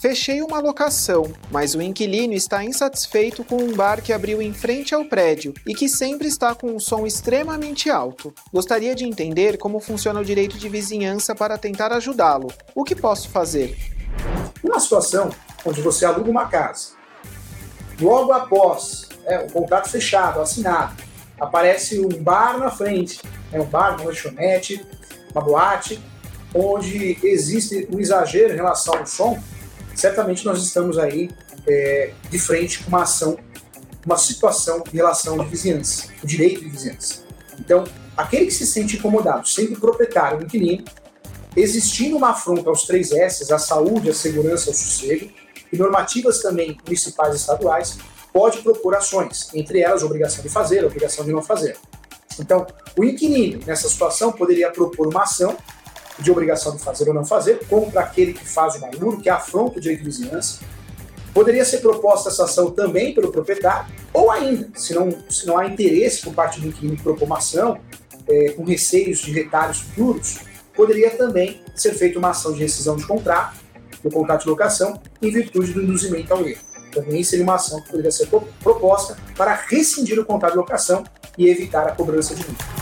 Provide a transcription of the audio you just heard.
Fechei uma locação, mas o inquilino está insatisfeito com um bar que abriu em frente ao prédio e que sempre está com um som extremamente alto. Gostaria de entender como funciona o direito de vizinhança para tentar ajudá-lo. O que posso fazer? Uma situação onde você aluga uma casa, logo após é, o contrato fechado, assinado, aparece um bar na frente, é um bar, uma lanchonete, uma boate, onde existe um exagero em relação ao som, certamente nós estamos aí é, de frente com uma ação, uma situação em relação de vizinhança, o direito de vizinhança. Então, aquele que se sente incomodado, sendo proprietário do inquilino, existindo uma afronta aos três S's, a saúde, a segurança, o sossego, e normativas também municipais e estaduais, pode propor ações, entre elas obrigação de fazer, obrigação de não fazer. Então, o inquilino, nessa situação, poderia propor uma ação de obrigação de fazer ou não fazer, contra aquele que faz o barulho, que afronta o direito de vizinhança. Poderia ser proposta essa ação também pelo proprietário, ou ainda, se não, se não há interesse por parte do inquilino em propor uma ação, é, com receios de retalhos futuros, poderia também ser feita uma ação de rescisão de contrato, do contrato de locação, em virtude do induzimento ao erro. Também seria uma ação que poderia ser proposta para rescindir o contrato de locação e evitar a cobrança de multa.